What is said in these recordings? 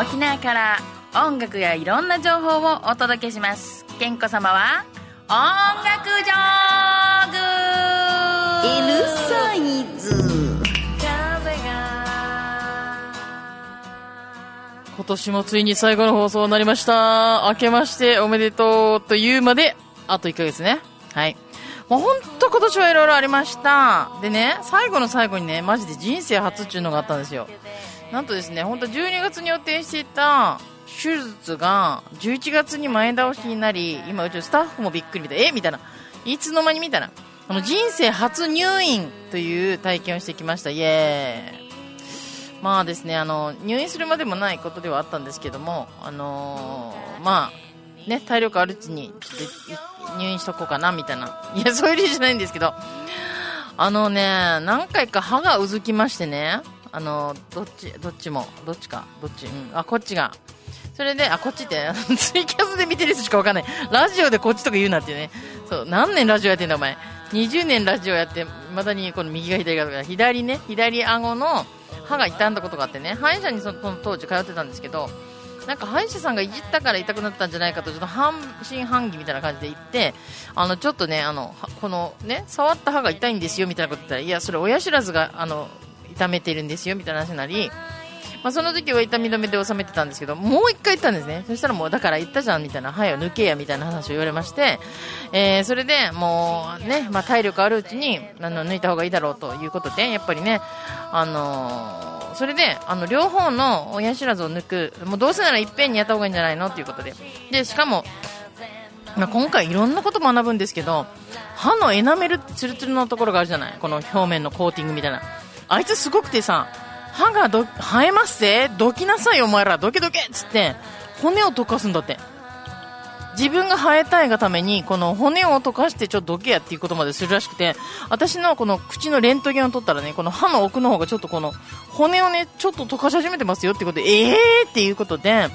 沖縄から音楽やいろんな情報をお届けします健子様は音楽ジョーグ L サイズ今年もついに最後の放送になりました。明けましておめでとうというまで、あと1ヶ月ね。はい。もうほんと今年はいろいろありました。でね、最後の最後にね、マジで人生初っていうのがあったんですよ。なんとですね、本当12月に予定していた手術が11月に前倒しになり、今うちのスタッフもびっくりみたい、え？みたいな。いつの間にみたいな。あの人生初入院という体験をしてきました。イエーイ。まあですね、あの、入院するまでもないことではあったんですけども、あのーまあ、ね、体力あるうちに、ちょっと入院しとこうかな、みたいな。いや、そういう理由じゃないんですけど、あのね、何回か歯がうずきましてね、あの、どっち、どっちも、どっちか、どっち、うん、あ、こっちが。それで、あ、こっちって、ツイキャスで見てる人しかわかんない。ラジオでこっちとか言うなってね。そう、何年ラジオやってんだ、お前。20年ラジオやって、まだにこの右が左がとか、左ね、左顎の歯が傷んだことがあってね、歯医者にその当時通ってたんですけど、なんか歯医者さんがいじったから痛くなったんじゃないかと、ちょっと半信半疑みたいな感じで言って、あの、ちょっとね、あの、このね、触った歯が痛いんですよみたいなこと言ったら、いや、それ親知らずが、あの、痛めてるんですよみたいな話なり、まあ、その時は痛み止めで収めてたんですけど、もう一回言ったんですね。そしたらもう、だから言ったじゃんみたいな、歯よ抜けやみたいな話を言われまして、えー、それでもうね、まあ、体力あるうちに、あの、抜いた方がいいだろうということで、やっぱりね、あのーそれで、あの、両方の親知らずを抜く、もうどうせならいっぺんにやった方がいいんじゃないのっていうことで。で、しかも、まあ、今回いろんなこと学ぶんですけど、歯のエナメルツルツルのところがあるじゃないこの表面のコーティングみたいな。あいつすごくてさ、歯がど生えますぜ。どきなさいお前ら。どけどけっつって、骨を溶かすんだって。自分が生えたいがために、この骨を溶かしてちょっとどけやっていうことまでするらしくて、私のこの口のレントゲンを取ったらね、この歯の奥の方がちょっとこの骨をね、ちょっと溶かし始めてますよってことで、えーっていうことで、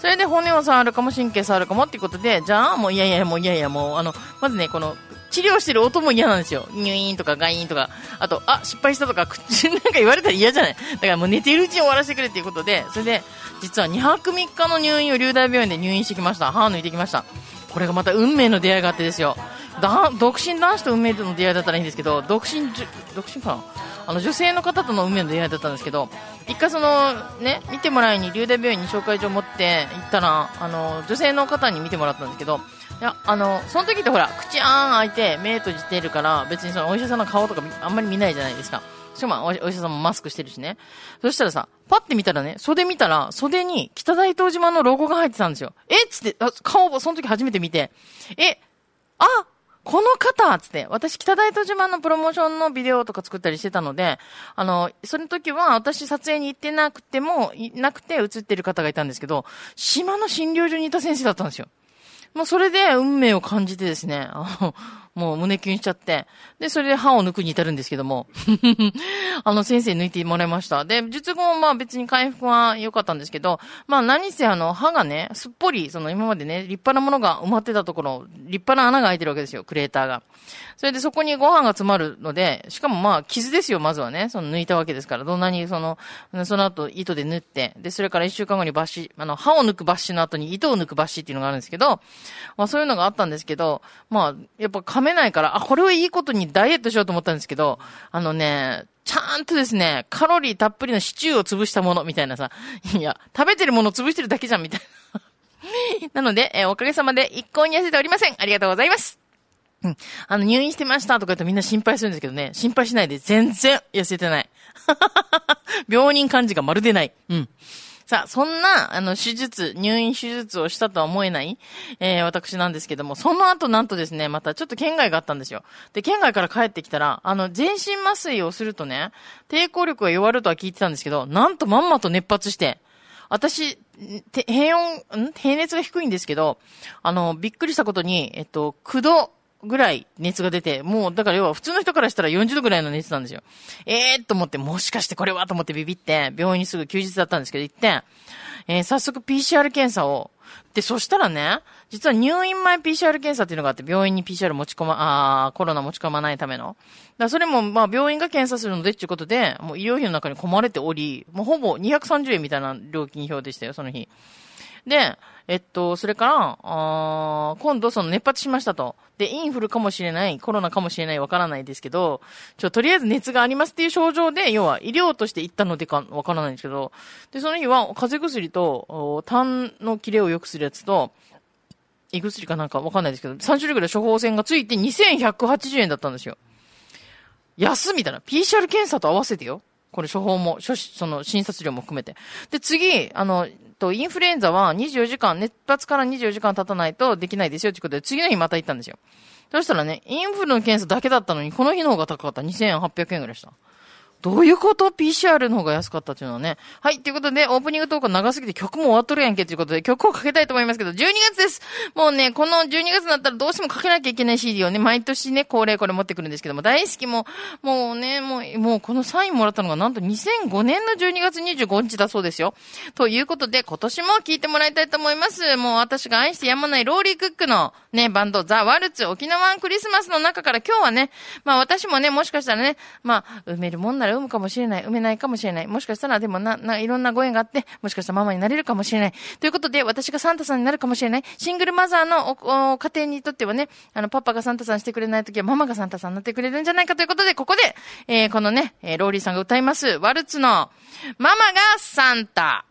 それで骨を触るかも神経触るかもっていうことで、じゃあもういやいやもういやいやもう、あの、まずね、この、治療してる音も嫌なんですよ。入院とか外院とか。あと、あ、失敗したとか、口なんか言われたら嫌じゃないだからもう寝ているうちに終わらせてくれっていうことで、それで、実は2泊3日の入院を流大病院で入院してきました。歯を抜いてきました。これがまた運命の出会いがあってですよ。だ独身男子と運命との出会いだったらいいんですけど、独身、独身かな？あの、女性の方との運命の出会いだったんですけど、一回その、ね、見てもらいに、流大病院に紹介状を持って行ったら、あの、女性の方に見てもらったんですけど、いや、あの、その時ってほら、口あん開いて、目閉じてるから、別にそのお医者さんの顔とかあんまり見ないじゃないですか。しかもお医者さんもマスクしてるしね。そしたらさ、パッて見たらね、袖見たら、袖に北大東島のロゴが入ってたんですよ。え？っつって、顔をその時初めて見て、え、あ？この方？つって、私北大東島のプロモーションのビデオとか作ったりしてたので、あの、その時は私撮影に行ってなくても、いなくて映ってる方がいたんですけど、島の診療所にいた先生だったんですよ。まあそれで運命を感じてですね、あの、もう胸キュンしちゃって、で、それで歯を抜くに至るんですけども、あの、先生抜いてもらいました。で、術後もまあ別に回復は良かったんですけど、まあ何せあの、歯がね、すっぽり、その今までね、立派なものが埋まってたところ、立派な穴が開いてるわけですよ、クレーターが。それでそこにご飯が詰まるので、しかもまあ傷ですよ、まずはね。その抜いたわけですから、どんなにその、その後糸で縫って、で、それから一週間後に抜歯、あの、歯を抜く抜歯の後に糸を抜く抜歯っていうのがあるんですけど、まあそういうのがあったんですけど、まあ、やっぱめないから、あ、これはいいことにダイエットしようと思ったんですけど、あのね、ちゃんとですね、カロリーたっぷりのシチューを潰したもの、みたいなさ、いや、食べてるものを潰してるだけじゃん、みたいな。なので、えーおかげさまで一向に痩せておりません。ありがとうございます。うん。あの、入院してましたとか言ってみんな心配するんですけどね、心配しないで全然痩せてない。病人感じがまるでない。うん。さあ、そんな、あの、手術、入院手術をしたとは思えない、えー、私なんですけども、その後なんとですね、またちょっと県外があったんですよ。で、県外から帰ってきたら、あの、全身麻酔をするとね、抵抗力が弱るとは聞いてたんですけど、なんとまんまと熱発して、私、て平温、ん？平熱が低いんですけど、あの、びっくりしたことに、えっと、9度ぐらい熱が出て、もう、だから要は普通の人からしたら40度ぐらいの熱なんですよ。ええー、と思って、もしかしてこれはと思ってビビって、病院にすぐ休日だったんですけど行って、えー、早速 PCR 検査を、で、そしたらね、実は入院前 PCR 検査っていうのがあって、病院に PCR 持ち込ま、あコロナ持ち込まないための。だそれも、まあ、病院が検査するのでっていうことで、もう医療費の中に込まれており、もうほぼ230円みたいな料金表でしたよ、その日。で、えっと、それから、あ今度その熱発しましたと。で、インフルかもしれない、コロナかもしれない、わからないですけど、ちょ、とりあえず熱がありますっていう症状で、要は医療として行ったのでか、わからないんですけど、で、その日は風邪薬と、痰の切れを良くするやつと、胃薬かなんかわかんないですけど、3種類ぐらい処方箋がついて2180円だったんですよ。安みたいな。PCR 検査と合わせてよ。これ処方も、処その診察料も含めて。で、次、あの、と、インフルエンザは24時間、熱発から24時間経たないとできないですよってことで、次の日また行ったんですよ。そしたらね、インフルの検査だけだったのに、この日の方が高かった。2800円ぐらいした。どういうこと ?PCR の方が安かったっていうのはね。はい。ということで、オープニングトーク長すぎて曲も終わっとるやんけということで、曲をかけたいと思いますけど、12月です。もうね、この12月になったらどうしてもかけなきゃいけない CD をね、毎年ね、恒例これ持ってくるんですけども、大好きも、もうね、もう、もうこのサインもらったのがなんと2005年の12月25日だそうですよ。ということで、今年も聴いてもらいたいと思います。もう私が愛してやまないローリークックのね、バンド、ザ・ワルツ、沖縄クリスマスの中から今日はね、まあ私もね、もしかしたらね、まあ、埋めるもんなら産むかもしれない。産めないかもしれない。もしかしたら、でもな、な、いろんなご縁があって、もしかしたらママになれるかもしれない。ということで、私がサンタさんになるかもしれない。シングルマザーのお、お家庭にとってはね、あの、パパがサンタさんしてくれないときは、ママがサンタさんになってくれるんじゃないかということで、ここで、えー、このね、えー、ローリーさんが歌います、ワルツの、ママがサンタ。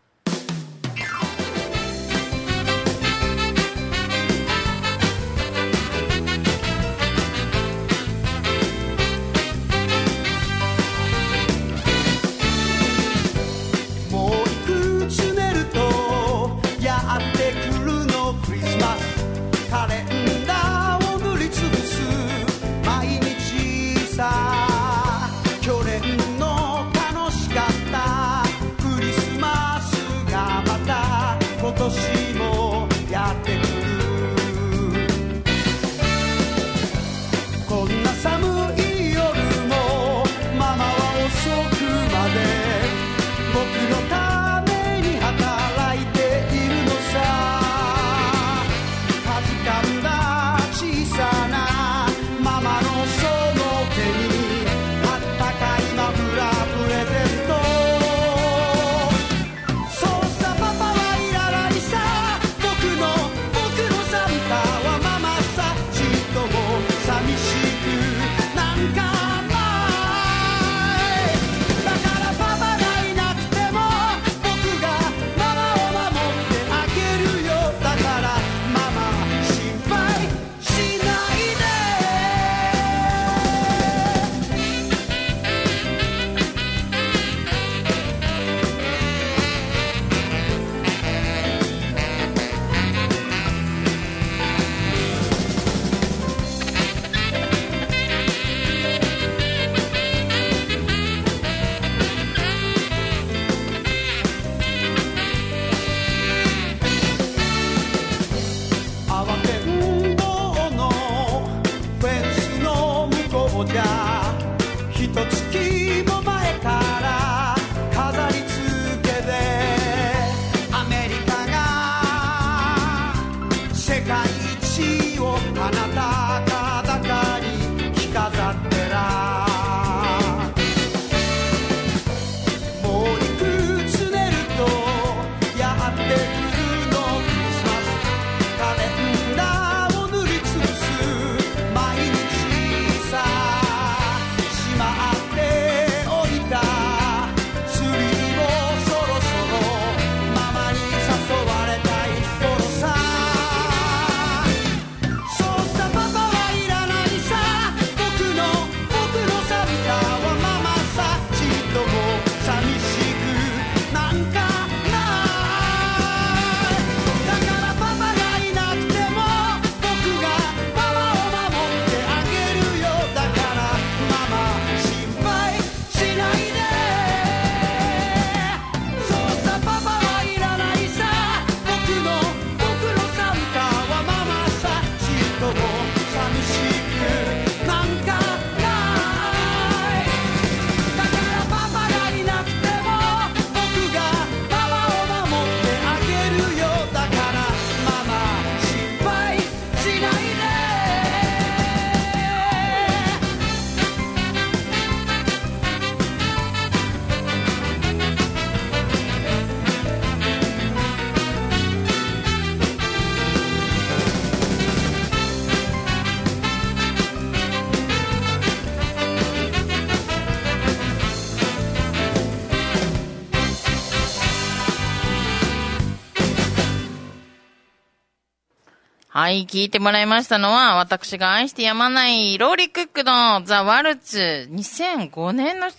い、聞いてもらいましたのは、私が愛してやまない、ローリー・クックのザ・ワルツ、2005年の、違う、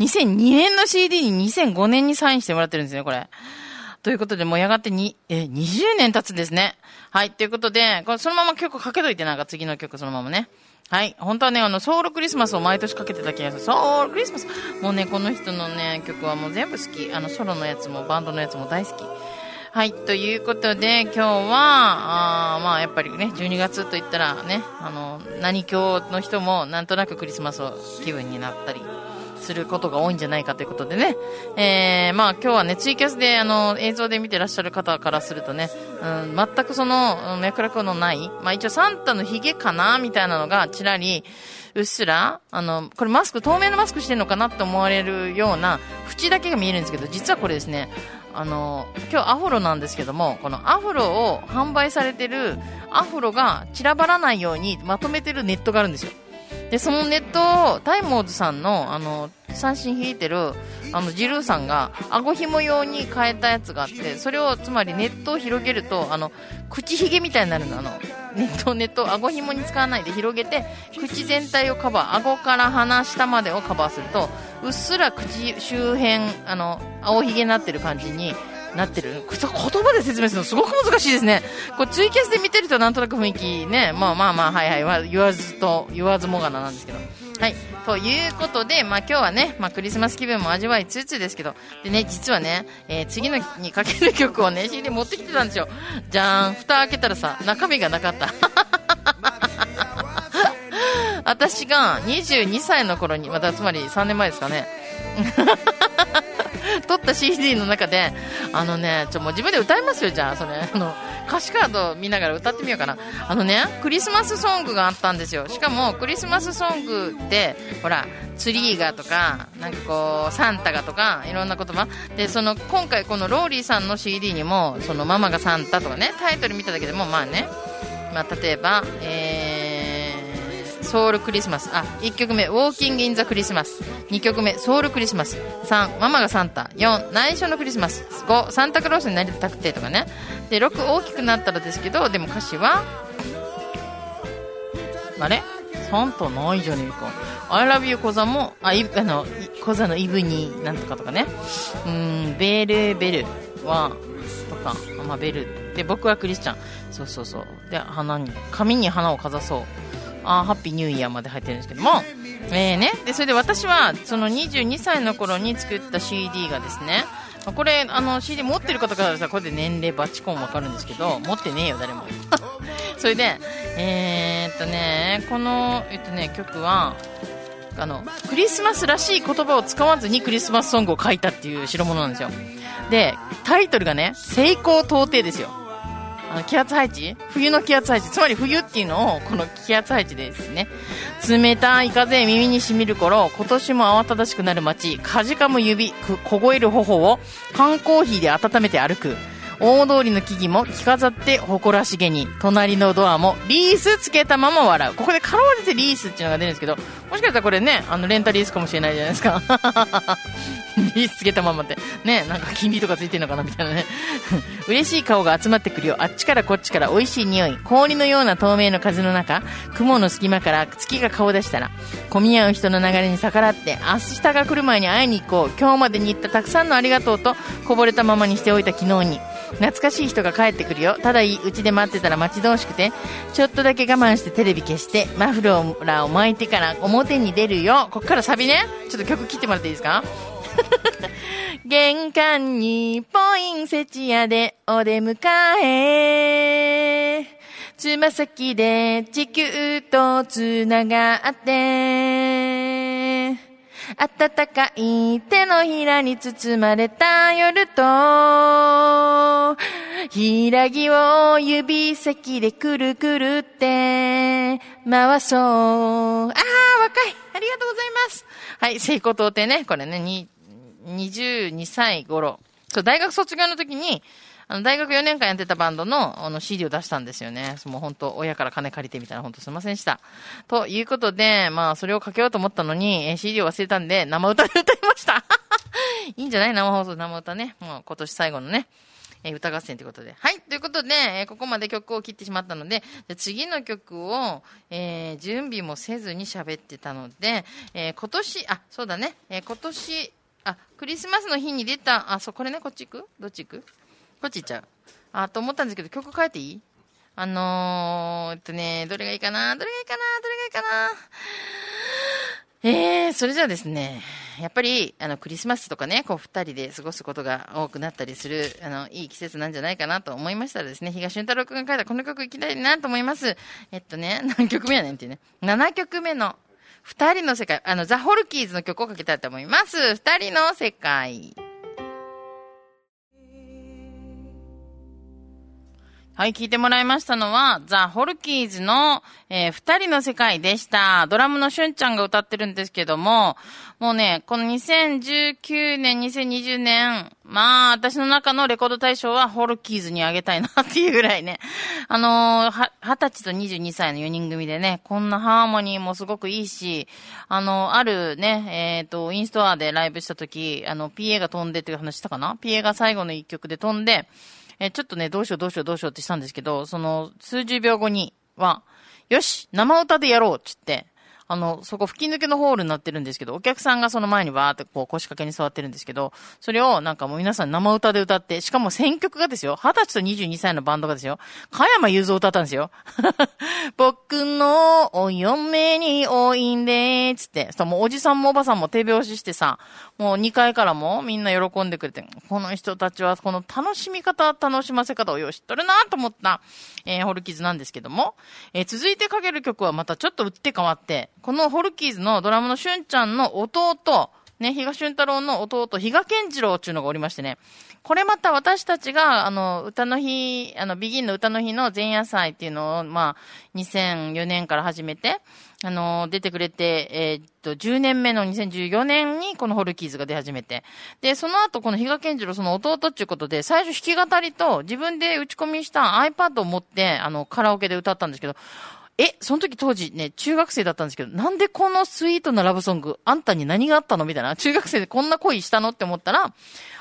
2002年の CD に2005年にサインしてもらってるんですね、これ。ということで、もうやがてに、え、20年経つんですね。はい、ということで、これそのまま曲かけといて、なんか次の曲そのままね。はい。本当はね、あの、ソウルクリスマスを毎年かけてた気がする。ソウルクリスマスもうね、この人のね、曲はもう全部好き。あの、ソロのやつもバンドのやつも大好き。はい。ということで、今日は、あまあ、やっぱりね、12月と言ったらね、あの、何教の人もなんとなくクリスマスを気分になったりすることが多いんじゃないかということでね。えー、まあ今日はね、ツイキャスであの、映像で見てらっしゃる方からするとね、うん、全くその、脈絡のない、まあ一応サンタのヒゲかなみたいなのがちらり、うっすら、あの、これマスク、透明のマスクしてるのかなって思われるような、縁だけが見えるんですけど、実はこれですね、あの、今日アフロなんですけども、このアフロを販売されてるアフロが散らばらないようにまとめてるネットがあるんですよ。で、そのネットを、タイモーズさんの、あの、三振引いてる、あの、ジルーさんが、顎紐用に変えたやつがあって、それを、つまりネットを広げると、あの、口ひげみたいになるの、あの、ネット、ネット、顎紐に使わないで広げて、口全体をカバー、顎から鼻下までをカバーすると、うっすら口周辺、あの、青ひげになってる感じに、なってる。言葉で説明するのすごく難しいですね。これツイキャスで見てるとなんとなく雰囲気ね、まあまあまあ、はいはい、言わずと、言わずもがななんですけど。はい。ということで、まあ今日はね、まあクリスマス気分も味わいつつですけど、でね、実はね、えー次の日にかける曲をね、CD 持ってきてたんですよ。じゃーん。蓋開けたらさ、中身がなかった。私が22歳の頃に、またつまり3年前ですかね。撮った CD の中で、あのね、ちょ、もう自分で歌いますよ、じゃあ、それ。あの、歌詞カード見ながら歌ってみようかな。あのね、クリスマスソングがあったんですよ。しかも、クリスマスソングって、ほら、ツリーがとか、なんかこう、サンタがとか、いろんな言葉。で、その、今回このローリーさんの CD にも、その、ママがサンタとかね、タイトル見ただけでも、まあね、まあ、例えば、えー、ソウルクリスマス。あ、1曲目、ウォーキングインザクリスマス。2曲目、ソウルクリスマス。3、ママがサンタ。4、内緒のクリスマス。5、サンタクロースになりたくてとかね。で、6、大きくなったらですけど、でも歌詞は、あれ？サンタないじゃねえか。I love you 小座も、あ、いあの、い小座のイブになんとかとかね。うん、ベルベルは、とか、まあ、ベル。で、僕はクリスチャン。そうそうそう。で、花に、髪に花をかざそう。あハッピーニューイヤーまで入ってるんですけども、えーね、で、それで私は、その22歳の頃に作った CD がですね、これ、あの、CD 持ってる方からしたら、これで年齢バチコンわかるんですけど、持ってねえよ、誰も。それで、えー、っとね、この、えっとね、曲は、あの、クリスマスらしい言葉を使わずにクリスマスソングを書いたっていう代物なんですよ。で、タイトルがね、成功到底ですよ。あの気圧配置？冬の気圧配置。つまり冬っていうのを、この気圧配置ですね。冷たい風耳にしみる頃、今年も慌ただしくなる街、かじかむ指、凍える頬を缶コーヒーで温めて歩く。大通りの木々も着飾って誇らしげに、隣のドアもリースつけたまま笑う。ここでかろうじてリースっていうのが出るんですけど、もしかしたらこれね、あの、レンタリースかもしれないじゃないですか。リースつけたままって。ね、なんか金利とかついてるのかなみたいなね。嬉しい顔が集まってくるよ。あっちからこっちから美味しい匂い。氷のような透明の風の中、雲の隙間から月が顔出したら、混み合う人の流れに逆らって、明日が来る前に会いに行こう。今日までに言ったたくさんのありがとうと、こぼれたままにしておいた昨日に。懐かしい人が帰ってくるよ。ただいいうちで待ってたら待ち遠しくて、ちょっとだけ我慢してテレビ消して、マフラーを巻いてから表に出るよ。こっからサビね。ちょっと曲切ってもらっていいですか？玄関にポインセチアでお出迎え。つま先で地球とつながって。暖かい手のひらに包まれた夜と、ひらぎを指先でくるくるって回そう。ああ、若いありがとうございます。はい、成功到底ね。これね、に、22歳頃。そう、大学卒業の時に、あの、大学4年間やってたバンドの、あの、CD を出したんですよね。もう本当親から金借りてみたいな、本当すいませんでした。ということで、まあ、それをかけようと思ったのに、え CD を忘れたんで、生歌で歌いました。いいんじゃない？生放送、生歌ね。もう今年最後のね。え歌合戦ということで。はい。ということで、えここまで曲を切ってしまったので、じゃ次の曲を、えー準備もせずに喋ってたので、えー今年、あ、そうだね、えー今年、あ、クリスマスの日に出た、あ、そ、これね、こっち行く？どっち行く？こっち行っちゃう。あ、と思ったんですけど、曲変えていい？あのー、えっとね、どれがいいかな？どれがいいかな？どれがいいかな？えー、それじゃあですね、やっぱり、あの、クリスマスとかね、こう、二人で過ごすことが多くなったりする、あの、いい季節なんじゃないかなと思いましたらですね、東俊太郎くんが書いたこの曲いきたいなと思います。えっとね、何曲目やねんっていうね。7曲目の、二人の世界、あの、ザ・ホルキーズの曲をかけたいと思います。二人の世界。はい、聞いてもらいましたのは、ザ・ホルキーズの、えー二人の世界でした。ドラムのしゅんちゃんが歌ってるんですけども、もうね、この2019年、2020年、まあ、私の中のレコード大賞はホルキーズにあげたいなっていうぐらいね、あのーは、20歳と22歳の4人組でね、こんなハーモニーもすごくいいし、あの、あるね、えっ、と、インストアでライブした時、あの、PA が飛んでっていう話したかな ?PA が最後の一曲で飛んで、えちょっとね、どうしようどうしようどうしようってしたんですけど、その、数十秒後には、よし生歌でやろうっつって、あの、そこ吹き抜けのホールになってるんですけど、お客さんがその前にわーってこう腰掛けに座ってるんですけど、それをなんかもう皆さん生歌で歌って、しかも選曲がですよ、20歳と22歳のバンドがですよ、加山雄三歌ったんですよ。僕のお嫁においんで、つって、そうもうおじさんもおばさんも手拍子してさ、もう2階からもみんな喜んでくれて、この人たちはこの楽しみ方、楽しませ方をよう知っとるなと思った、えーホルキズなんですけども、えー続いてかける曲はまたちょっと打って変わって、このホルキーズのドラムのしゅんちゃんの弟、ね、比嘉俊太郎の弟、比嘉健次郎っていうのがおりましてね、これまた私たちが、あの、歌の日、あの、ビギンの歌の日の前夜祭っていうのを、まあ、2004年から始めて、あの、出てくれて、えーっと、10年目の2014年にこのホルキーズが出始めて、で、その後この比嘉健次郎、その弟っていうことで、最初弾き語りと自分で打ち込みした iPad を持って、あの、カラオケで歌ったんですけど、え、その時当時ね、中学生だったんですけど、なんでこのスイートなラブソング、あんたに何があったの？みたいな。中学生でこんな恋したの？って思ったら、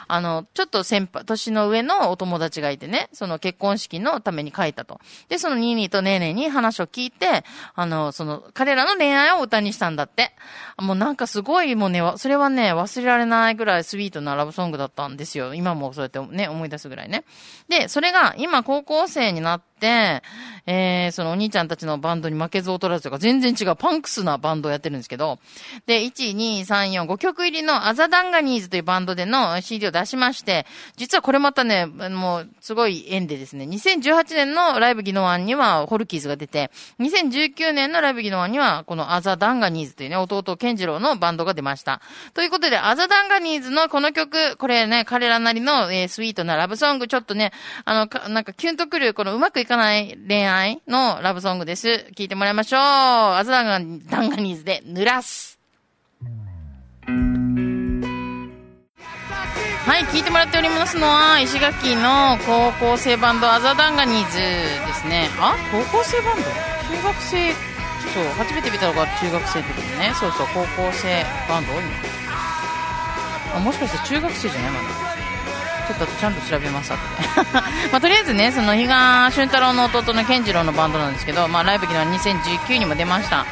あの、ちょっと先輩、年の上のお友達がいてね、その結婚式のために書いたと。で、そのニーニーとネーネーに話を聞いて、あの、その、彼らの恋愛を歌にしたんだって。もうなんかすごい、もうね、それはね、忘れられないぐらいスイートなラブソングだったんですよ。今もそうやってね、思い出すぐらいね。で、それが今高校生になって、えー、そのお兄ちゃんたちのバンドに負けず劣らずとか全然違うパンクスなバンドをやってるんですけど、で、1、2、3、4、5曲入りのアザダンガニーズというバンドでの CD を出しまして、実はこれまたね、もうすごい縁でですね、2018年のライブギノワンにはホルキーズが出て、2019年のライブギノワンにはこのアザダンガニーズというね、弟健次郎のバンドが出ました。ということで、アザダンガニーズのこの曲、これね、彼らなりの、えースイートなラブソング、ちょっとね、あの、かなんかキュンとくる、このうまくいかない恋愛のラブソングです。聴いてもらいましょう。アザダンガダンガニーズで、濡らす。はい、聞いてもらっておりますのは、石垣の高校生バンド、アザダンガニーズですね。あ高校生バンド？中学生、そう、初めて見たのが中学生ってことね。そうそう、高校生バンド？今。あ、もしかして中学生じゃないまだ。ちょっとちゃんと調べます、後で。まあ、とりあえずね、その、比嘉俊太郎の弟の健次郎のバンドなんですけど、まあ、ライブ機の2019にも出ました。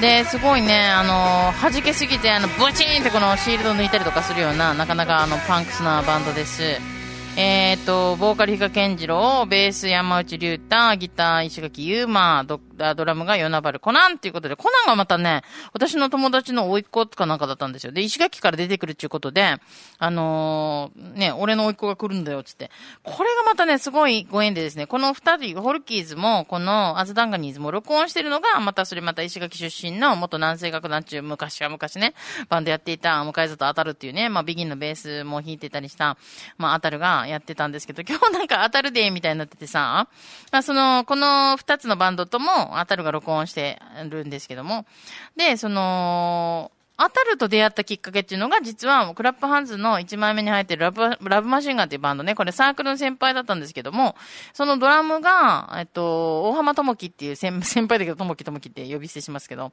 で、すごいね、あの、弾けすぎて、あの、ブチーンってこのシールド抜いたりとかするような、なかなかあの、パンクスなバンドです。えっ、と、ボーカル比嘉健次郎、ベース山内龍太、ギター石垣優馬、ドッドラムが与那原コナンっていうことで、コナンがまたね、私の友達の甥っ子かなんかだったんですよ。で、石垣から出てくるっていうことで、あのーね、俺の甥っ子が来るんだよ、つって。これがまたね、すごいご縁でですね、この二人、ホルキーズも、このアズダンガニーズも録音してるのが、またそれまた石垣出身の元南西楽団中、昔は昔ね、バンドやっていた、向井里当たるっていうね、まあ、ビギンのベースも弾いてたりした、まあ、当たるがやってたんですけど、今日なんか当たるデーみたいになっててさ、まあ、その、この二つのバンドとも、当たるが録音してるんですけども、で、その、当たると出会ったきっかけっていうのが、実は、クラップハンズの1枚目に入ってるラブ、ラブマシンガンっていうバンドね、これサークルの先輩だったんですけども、そのドラムが、えっと、大浜智樹っていう先 輩だけど、智樹智樹って呼び捨てしますけど、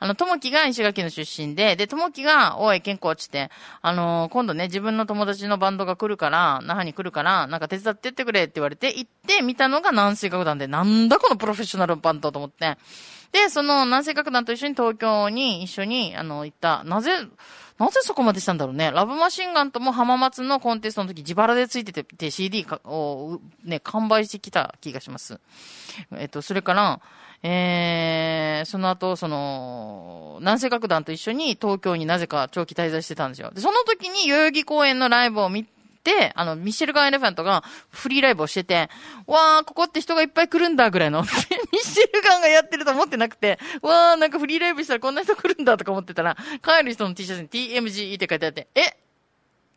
あの、智樹が石垣の出身で、で、智樹が、おい、健康落ちて、あの、今度ね、自分の友達のバンドが来るから、那覇に来るから、なんか手伝ってってくれって言われて、行ってみたのが南水楽団で、なんだこのプロフェッショナルバンドと思って。で、その南西楽団と一緒に東京に一緒に、あの、行った。なぜ、なぜそこまでしたんだろうね。ラブマシンガンとも浜松のコンテストの時自腹でついててて CD を、ね、完売してきた気がします。えっと、それから、えー、その後、その、南西楽団と一緒に東京になぜか長期滞在してたんですよ。で、その時に代々木公園のライブを見て、あの、ミシェルガン・エレファントがフリーライブをしてて、わー、ここって人がいっぱい来るんだぐらいの、ミシェルガンがやってると思ってなくて、わー、なんかフリーライブしたらこんな人来るんだとか思ってたら、帰る人の T シャツに TMG って書いてあって、え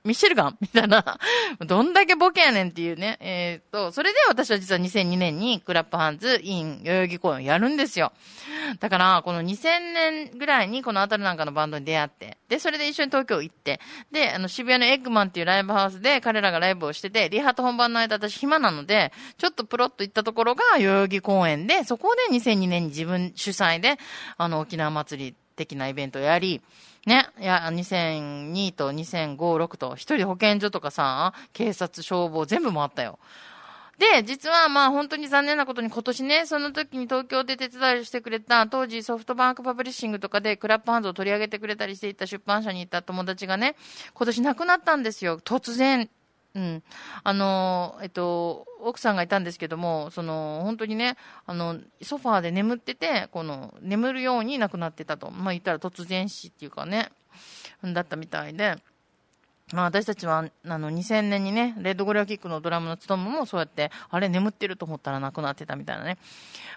ミシェルガンみたいな。どんだけボケやねんっていうね。えー、と、それで私は実は2002年にクラップハンズ in 代々木公演をやるんですよ。だから、この2000年ぐらいにこのあたるなんかのバンドに出会って、で、それで一緒に東京行って、で、あの渋谷のエッグマンっていうライブハウスで彼らがライブをしてて、リハと本番の間私暇なので、ちょっとプロッと行ったところが代々木公園で、そこで2002年に自分主催で、あの、沖縄祭り的なイベントをやり、ね、いや、2002と2005、6と、一人保健所とかさ、警察、消防、全部回ったよ。で、実はまあ本当に残念なことに今年ね、その時に東京で手伝いしてくれた、当時ソフトバンクパブリッシングとかでクラップハンドを取り上げてくれたりしていた出版社に行った友達がね、今年亡くなったんですよ。突然。うん。あの、えっと、奥さんがいたんですけども、その、本当にね、あの、ソファーで眠ってて、この、眠るように亡くなってたと。まあ言ったら突然死っていうかね、だったみたいで。まあ私たちは、あの、2000年にね、レッドゴリラキックのドラムの務めもそうやって、あれ眠ってると思ったら亡くなってたみたいなね。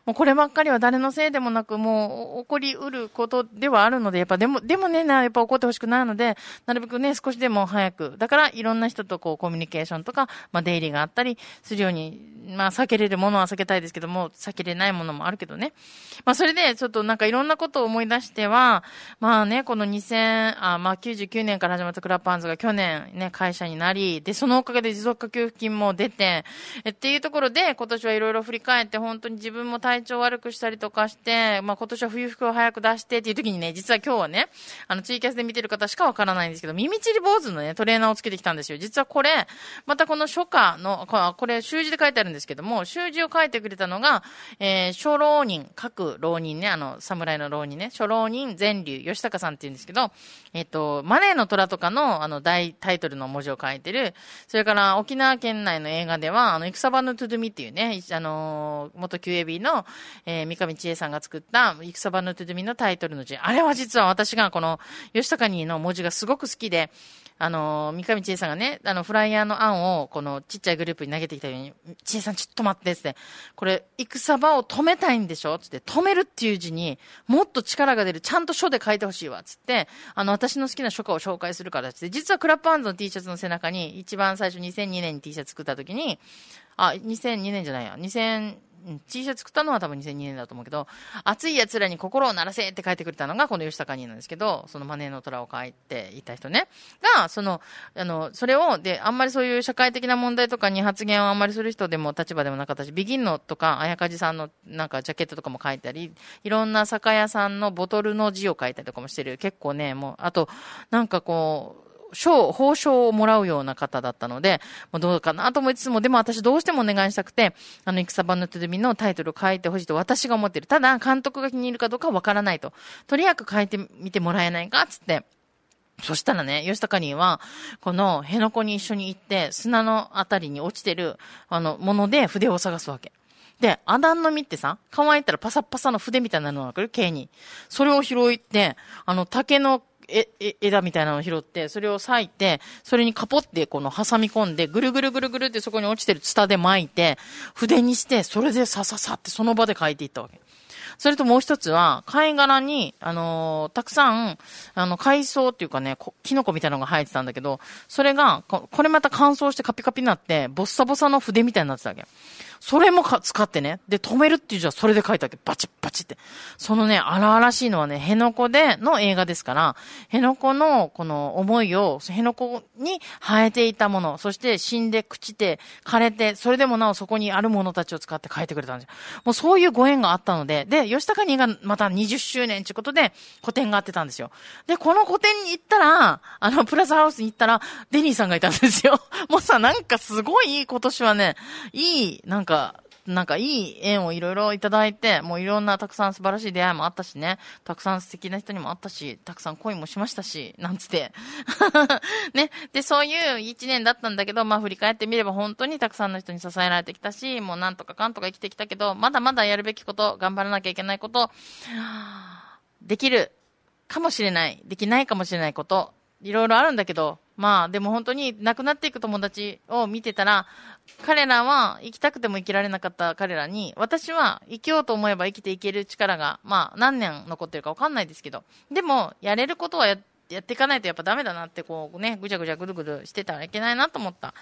もうこればっかりは誰のせいでもなく、もう起こりうることではあるので、やっぱでも、でもね、やっぱ起こってほしくないので、なるべくね、少しでも早く。だから、いろんな人とこう、コミュニケーションとか、まあ出入りがあったりするように、まあ避けれるものは避けたいですけども、避けれないものもあるけどね。まあそれで、ちょっとなんかいろんなことを思い出しては、まあね、この2000、あまあ99年から始まったクラップハンズが去年ね、会社になり、で、そのおかげで持続化給付金も出て、えっていうところで、今年はいろいろ振り返って、本当に自分も体調悪くしたりとかして、まあ今年は冬服を早く出してっていう時にね、実は今日はね、あのツイキャスで見てる方しかわからないんですけど、耳ちり坊主のね、トレーナーをつけてきたんですよ。実はこれ、またこの初夏の、これ、習字で書いてあるんですけども、習字を書いてくれたのが、えー、初浪人、各浪人ね、あの、侍の浪人ね、初浪人全流、吉高さんって言うんですけど、えっ、と、マネーの虎とかの、あの、タイトルの文字を書いてる、それから沖縄県内の映画では、あの、戦場のトゥドゥミっていうね、あのー、元 QAB の、えー、三上千恵さんが作った、戦場のトゥドゥミのタイトルの字。あれは実は私がこの、吉高にの文字がすごく好きで、あの、三上千恵さんがね、あの、フライヤーの案を、このちっちゃいグループに投げてきたように、千恵さんちょっと待ってって、これ、戦場を止めたいんでしょ？つって、止めるっていう字に、もっと力が出る、ちゃんと書で書いてほしいわ、つって、あの、私の好きな書家を紹介するから、つって、実はクラップハンズの T シャツの背中に、一番最初2002年に T シャツ作った時に、あ、2002年じゃないや、2000、T シャツ作ったのは多分2002年だと思うけど、熱い奴らに心を鳴らせって書いてくれたのがこの吉高兄なんですけど、そのマネーの虎を書いていた人ね。が、その、あの、それを、で、あんまりそういう社会的な問題とかに発言をあんまりする人でも立場でもなかったし、ビギンのとか、綾梶さんのなんかジャケットとかも書いたり、いろんな酒屋さんのボトルの字を書いたりとかもしてる。結構ね、もう、あと、なんかこう、賞、報奨をもらうような方だったので、もうどうかなと思いつつも、でも私どうしてもお願いしたくて、あの、戦場のテレビのタイトルを書いてほしいと私が思ってる。ただ、監督が気に入るかどうかわからないと。とりあえず書いてみてもらえないかつって。そしたらね、吉高には、この辺野古に一緒に行って、砂のあたりに落ちてる、あの、もので筆を探すわけ。で、アダンの実ってさ、乾いたらパサッパサの筆みたいなのが来る、毛に。それを拾いって、あの、竹のえ、枝みたいなのを拾って、それを裂いて、それにカポってこの挟み込んで、ぐるぐるぐるぐるってそこに落ちてるツタで巻いて、筆にして、それでさささってその場で書いていったわけ。それともう一つは、貝殻に、あのーたくさん、あの、海藻っていうかね、キノコみたいなのが生えてたんだけど、それが、ここれまた乾燥してカピカピになって、ボッサボサの筆みたいになってたわけ。それもか使ってね。で、止めるっていうじゃそれで書いたわけ。バチッバチって。そのね、荒々しいのはね、辺野古での映画ですから、辺野古のこの思いを、辺野古に生えていたもの、そして死んで朽ちて枯れて、それでもなおそこにあるものたちを使って書いてくれたんですよ。もうそういうご縁があったので、で、吉高にがまた20周年ということで、個展があってたんですよ。で、この個展に行ったら、あの、プラスハウスに行ったら、デニーさんがいたんですよ。もうさ、なんかすごい今年はね、いい、なんか、なんかいい縁をいろいろいただいて、もういろんなたくさん素晴らしい出会いもあったしね、たくさん素敵な人にもあったし、たくさん恋もしましたし、なんつって。ね。で、そういう一年だったんだけど、まあ振り返ってみれば本当にたくさんの人に支えられてきたし、もうなんとかかんとか生きてきたけど、まだまだやるべきこと、頑張らなきゃいけないこと、できるかもしれない、できないかもしれないこと、いろいろあるんだけど、まあでも本当に亡くなっていく友達を見てたら、彼らは生きたくても生きられなかった彼らに、私は生きようと思えば生きていける力が、まあ何年残ってるかわかんないですけど、でもやれることはやっやっていかないとやっぱダメだなって、こうね、ぐちゃぐちゃぐるぐるしてたらいけないなと思った。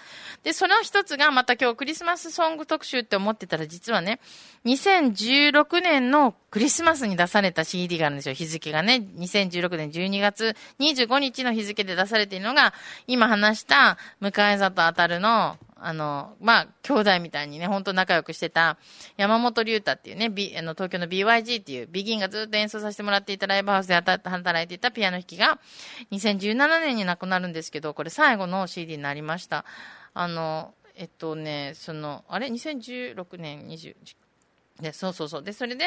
で、その一つがまた今日クリスマスソング特集って思ってたら実はね、2016年のクリスマスに出された CD があるんですよ。日付がね、2016年12月25日の日付で出されているのが、今話した向井里あたるのあの、まあ、兄弟みたいにね、本当仲良くしてた、山本龍太っていうね、B、あの、東京の BYG っていう、ビギンがずっと演奏させてもらっていたライブハウスで働いていたピアノ弾きが、2017年に亡くなるんですけど、これ最後の CD になりました。あの、えっとね、その、あれ ?2016 年？20、で、そうそうそう。で、それで、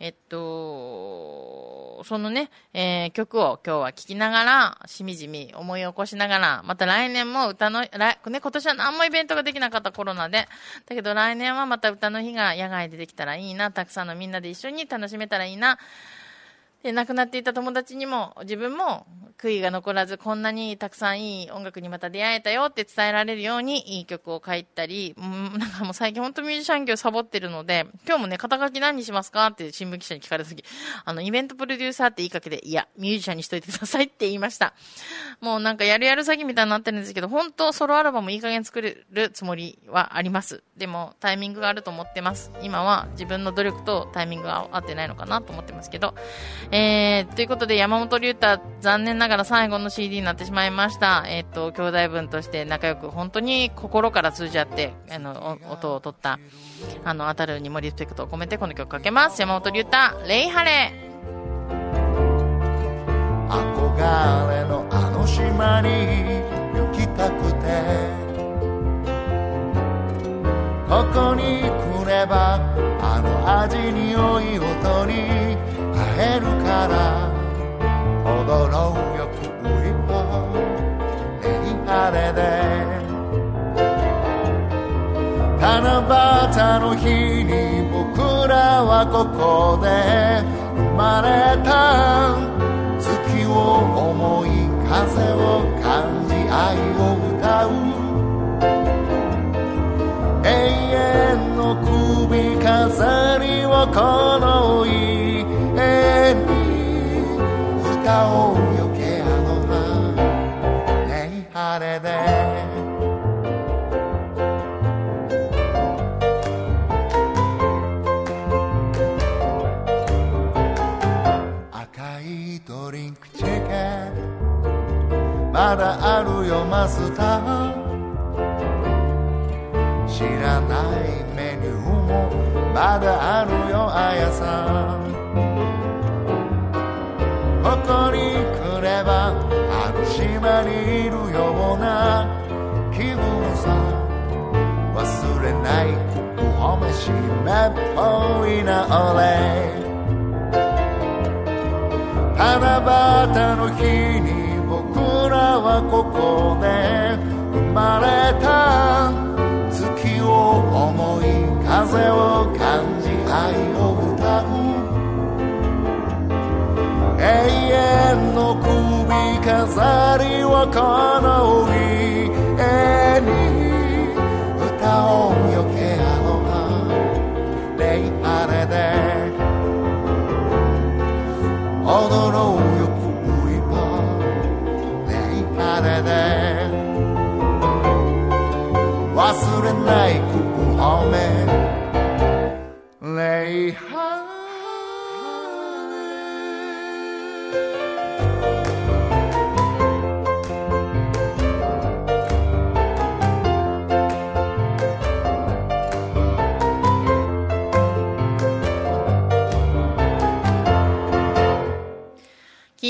えっと、そのね、えー、曲を今日は聴きながら、しみじみ思い起こしながら、また来年も歌の、来、ね、今年は何もイベントができなかったコロナで、だけど来年はまた歌の日が野外でできたらいいな、たくさんのみんなで一緒に楽しめたらいいな、で、亡くなっていた友達にも、自分も悔いが残らず、こんなにたくさんいい音楽にまた出会えたよって伝えられるように、いい曲を書いたり、うん、なんかもう最近本当ミュージシャン業サボってるので、今日もね、肩書き何にしますかって新聞記者に聞かれた時、あの、イベントプロデューサーって言いかけて、いや、ミュージシャンにしといてくださいって言いました。もうなんかやるやる詐欺みたいになってるんですけど、本当ソロアルバムいい加減作れるつもりはあります。でも、タイミングがあると思ってます。今は自分の努力とタイミングが合ってないのかなと思ってますけど、えー、ということで山本龍太、残念ながら最後の CD になってしまいました。えっ、ー、と、兄弟分として仲良く、本当に心から通じ合って、あの、音を取った、あの、当たるにもリスペクトを込めてこの曲かけます。山本龍太、レイハレ憧れのあの島に行きたくてここに来ればあの味におい音に会えるから踊ろうよくいぽ練り晴れで。七夕の日に僕らはここで生まれた月を思い風を感じ愛を歌う。永遠の首飾りをこの家歌おうよけあの葉ね晴れで。赤いドリンクチェッまだあるよマスター。知らないメニューもまだあるよあやさん。ここに来ればあの島にいるような気分さ忘れないお褒めしめっぽいな俺。七夕の日に僕らはここで生まれた。月を思い風を感じ愛を飾りをこの家に歌おうよケアの葉レイハレで踊ろうよクイパレイハレで。忘れレイ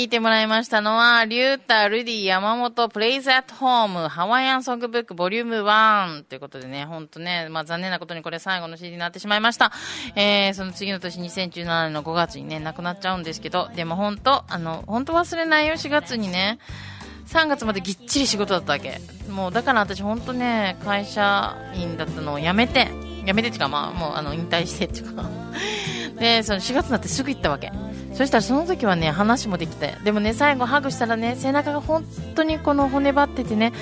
いてもらいましたのは、リュータ、ルディ、山本、プレイズアットホーム、ハワイアンソングブック、ボリューム1ということでね、ほんとね、まあ残念なことにこれ最後の CD になってしまいました。えー、その次の年2017年の5月にね、亡くなっちゃうんですけど、でも本当あの、本当忘れないよ、4月にね、3月までぎっちり仕事だったわけ。もうだから私本当ね、会社員だったのを辞めて、辞めてっていうかまあもうあの引退してっていうか。で、その4月になってすぐ行ったわけ。そしたらその時はね、話もできて。でもね、最後ハグしたらね、背中が本当にこの骨張っててね、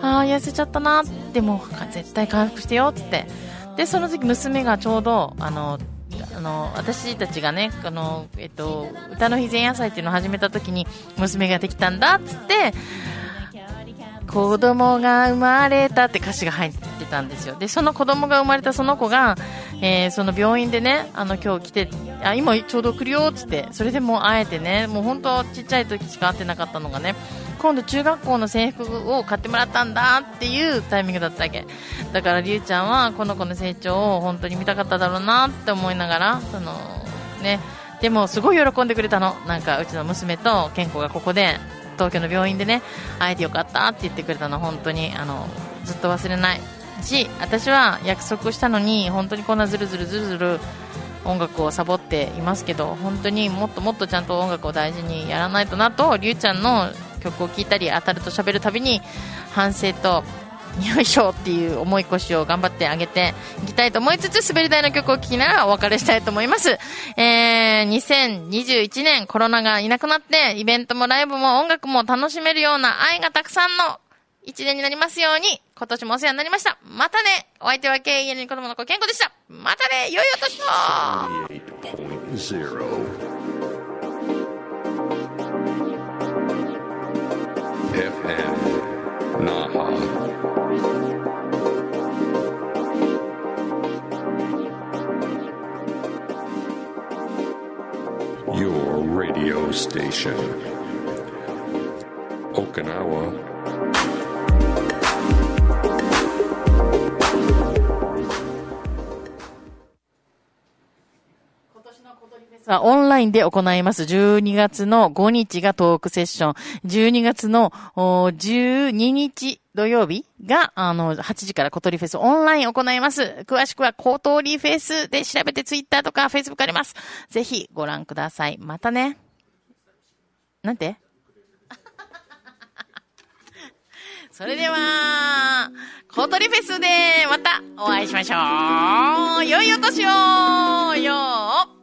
ああ、痩せちゃったな。でも、絶対回復してよ、つって。で、その時娘がちょうど、あの、あの、私たちがね、あの、えっと、歌の日前夜祭っていうのを始めた時に、娘ができたんだっ、つって、子供が生まれたって歌詞が入ってたんですよ。で、その子供が生まれたその子が、えーその病院でね、あの、今日来て、あ、今ちょうど来るよ、つって、それでもう会えてね、もう本当ちっちゃい時しか会ってなかったのがね、今度中学校の制服を買ってもらったんだっていうタイミングだったわけ。だから、りゅうちゃんはこの子の成長を本当に見たかっただろうなって思いながら、その、ね、でもすごい喜んでくれたの。なんか、うちの娘と健康がここで、東京の病院でね、会えてよかったって言ってくれたの、本当に、あの、ずっと忘れない。し、私は約束したのに、本当にこんなずるずるずるずる音楽をサボっていますけど、本当にもっともっとちゃんと音楽を大事にやらないとなと、りゅうちゃんの曲を聴いたり、当たると喋るたびに、反省と、よいしょっていう思い越しを頑張ってあげていきたいと思いつつ、滑り台の曲を聴きながらお別れしたいと思います。えー、2021年コロナがいなくなって、イベントもライブも音楽も楽しめるような愛がたくさんの一年になりますように、今年もお世話になりました。またね。お相手は経営に子供の子健康でした。またね。良いお年を FM radio station. Okinawa、オンラインで行います。12月の5日がトークセッション。12月の12日土曜日が、あの、8時から小鳥フェスオンライン行います。詳しくは小鳥フェスで調べてツイッターとかフェイスブックあります。ぜひご覧ください。またね。なんて？それでは、コートリフェスでまたお会いしましょう。良いお年を。よ